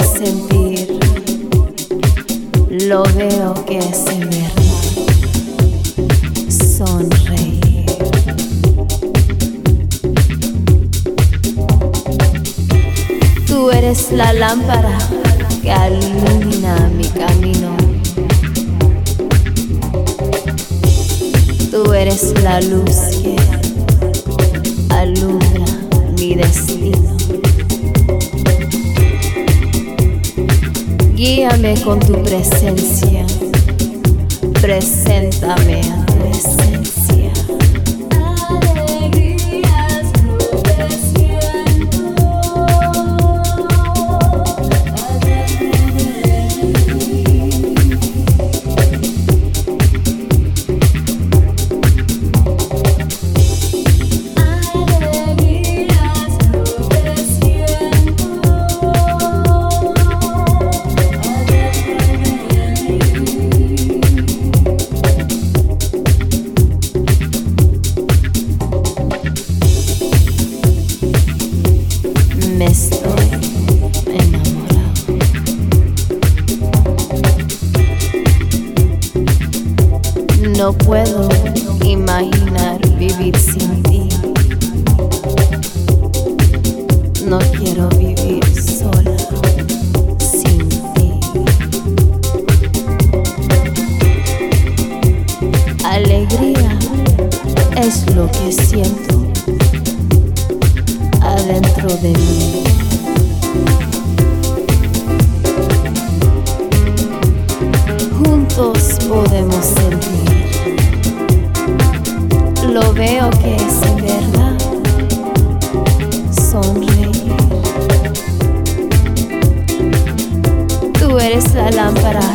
sentir. Lo veo que es en verdad. Sonreír. Tú eres la lámpara que ilumina mi camino. Tú eres la luz que alumbra. Guíame con tu presencia. Preséntame a tu presencia. la lámpara.